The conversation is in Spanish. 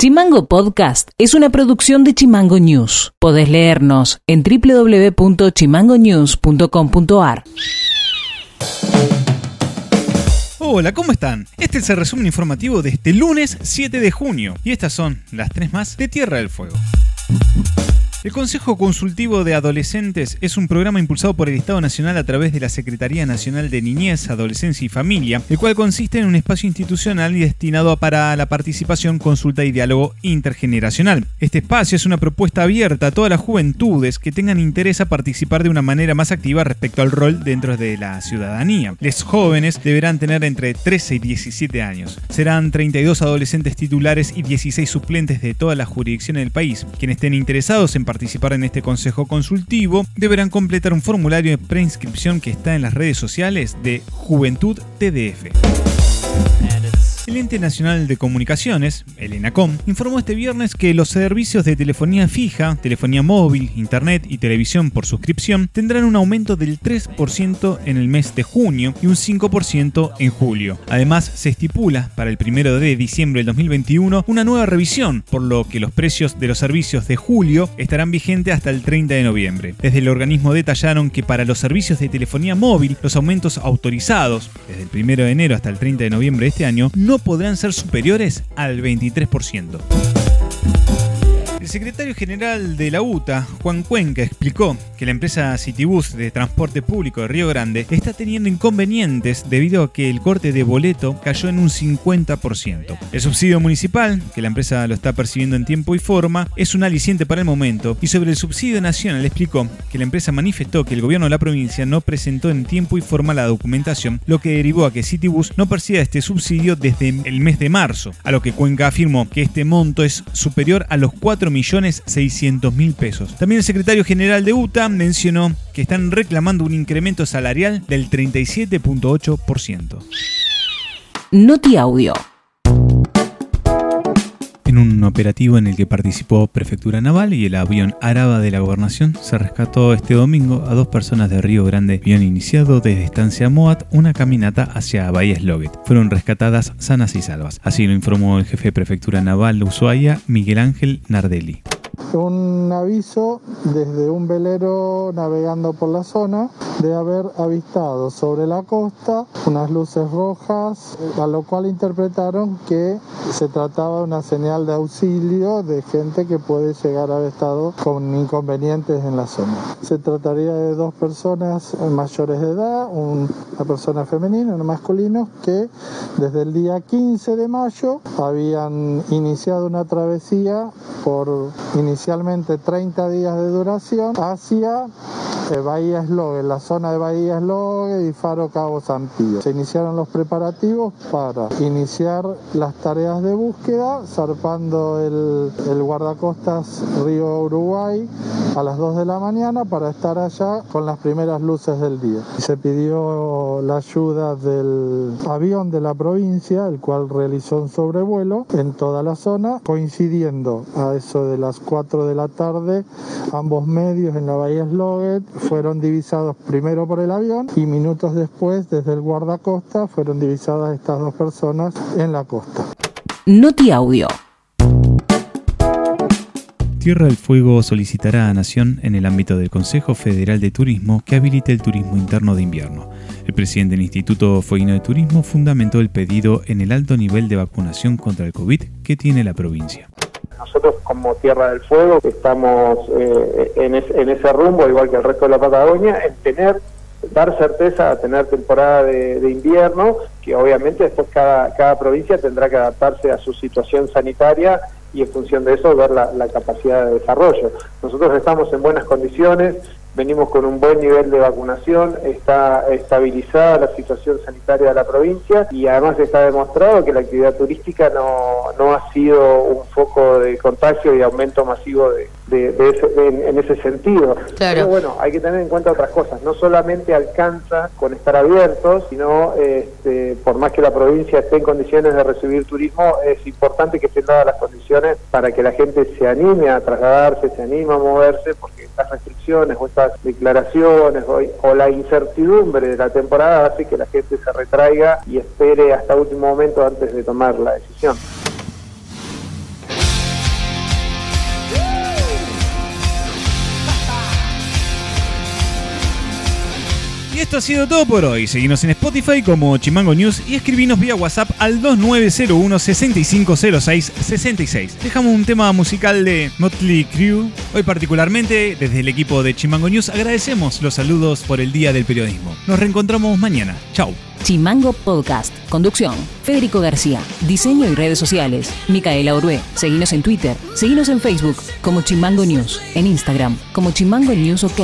Chimango Podcast es una producción de Chimango News. Podés leernos en www.chimangonews.com.ar. Hola, ¿cómo están? Este es el resumen informativo de este lunes 7 de junio y estas son las tres más de Tierra del Fuego. El Consejo Consultivo de Adolescentes es un programa impulsado por el Estado Nacional a través de la Secretaría Nacional de Niñez, Adolescencia y Familia, el cual consiste en un espacio institucional destinado para la participación, consulta y diálogo intergeneracional. Este espacio es una propuesta abierta a todas las juventudes que tengan interés a participar de una manera más activa respecto al rol dentro de la ciudadanía. Los jóvenes deberán tener entre 13 y 17 años. Serán 32 adolescentes titulares y 16 suplentes de todas las jurisdicciones del país. Quienes estén interesados en participar en este consejo consultivo deberán completar un formulario de preinscripción que está en las redes sociales de Juventud TDF. El Ente Nacional de Comunicaciones, el ENACOM, informó este viernes que los servicios de telefonía fija, telefonía móvil, internet y televisión por suscripción tendrán un aumento del 3% en el mes de junio y un 5% en julio. Además, se estipula para el 1 de diciembre del 2021 una nueva revisión, por lo que los precios de los servicios de julio estarán vigentes hasta el 30 de noviembre. Desde el organismo detallaron que para los servicios de telefonía móvil, los aumentos autorizados desde el 1 de enero hasta el 30 de noviembre de este año no podrán ser superiores al 23%. El secretario general de la UTA, Juan Cuenca, explicó que la empresa Citibus de transporte público de Río Grande está teniendo inconvenientes debido a que el corte de boleto cayó en un 50%. El subsidio municipal, que la empresa lo está percibiendo en tiempo y forma, es un aliciente para el momento y sobre el subsidio nacional explicó que la empresa manifestó que el gobierno de la provincia no presentó en tiempo y forma la documentación, lo que derivó a que Citibus no perciba este subsidio desde el mes de marzo, a lo que Cuenca afirmó que este monto es superior a los 4 millones 600 mil pesos. También el secretario general de UTA mencionó que están reclamando un incremento salarial del 37.8%. Noti Audio. Operativo en el que participó Prefectura Naval y el avión Araba de la Gobernación, se rescató este domingo a dos personas de Río Grande. Habían iniciado desde Estancia Moat una caminata hacia Bahía Sloguet. Fueron rescatadas sanas y salvas. Así lo informó el jefe de Prefectura Naval de Ushuaia, Miguel Ángel Nardelli. Un aviso desde un velero navegando por la zona de haber avistado sobre la costa unas luces rojas, a lo cual interpretaron que se trataba de una señal de auxilio de gente que puede llegar a estado con inconvenientes en la zona. Se trataría de dos personas mayores de edad, una persona femenina y uno masculino, que desde el día 15 de mayo habían iniciado una travesía por inicialmente 30 días de duración hacia eh, Bahía Slogue, la zona de Bahía Slogue y Faro Cabo San Pío. Se iniciaron los preparativos para iniciar las tareas de búsqueda, zarpando el, el guardacostas Río Uruguay a las 2 de la mañana para estar allá con las primeras luces del día. Se pidió la ayuda del avión de la provincia, el cual realizó un sobrevuelo en toda la zona, coincidiendo a eso de las 4 de la tarde, ambos medios en la Bahía Sloguet fueron divisados primero por el avión y minutos después desde el guardacosta fueron divisadas estas dos personas en la costa. Noti Audio. Tierra del Fuego solicitará a Nación en el ámbito del Consejo Federal de Turismo que habilite el turismo interno de invierno. El presidente del Instituto Fueguino de Turismo fundamentó el pedido en el alto nivel de vacunación contra el COVID que tiene la provincia. Nosotros como Tierra del Fuego estamos eh, en, ese rumbo, igual que el resto de la Patagonia, en tener, dar certeza a tener temporada de, invierno, que obviamente después cada, cada provincia tendrá que adaptarse a su situación sanitaria y en función de eso ver la, capacidad de desarrollo. Nosotros estamos en buenas condiciones, venimos con un buen nivel de vacunación, está estabilizada la situación sanitaria de la provincia y además está demostrado que la actividad turística no, no ha sido un foco de contagio y aumento masivo de, en, ese sentido. Pero bueno, hay que tener en cuenta otras cosas, no solamente alcanza con estar abiertos, sino este, por más que la provincia esté en condiciones de recibir turismo, es importante que estén dadas las condiciones para que la gente se anime a trasladarse, se anime a moverse, porque estas restricciones o estas declaraciones o, la incertidumbre de la temporada hace que la gente se retraiga y espere hasta último momento antes de tomar la decisión. Esto ha sido todo por hoy. Seguimos en Spotify como Chimango News y escribinos vía WhatsApp al 2901 6506 66. Dejamos un tema musical de Motley Crue. Hoy particularmente, desde el equipo de Chimango News, agradecemos los saludos por el Día del Periodismo. Nos reencontramos mañana. Chau. Chimango Podcast. Conducción. Federico García. Diseño y redes sociales. Micaela Orué. Seguinos en Twitter. Seguinos en Facebook como Chimango News. En Instagram como Chimango News OK.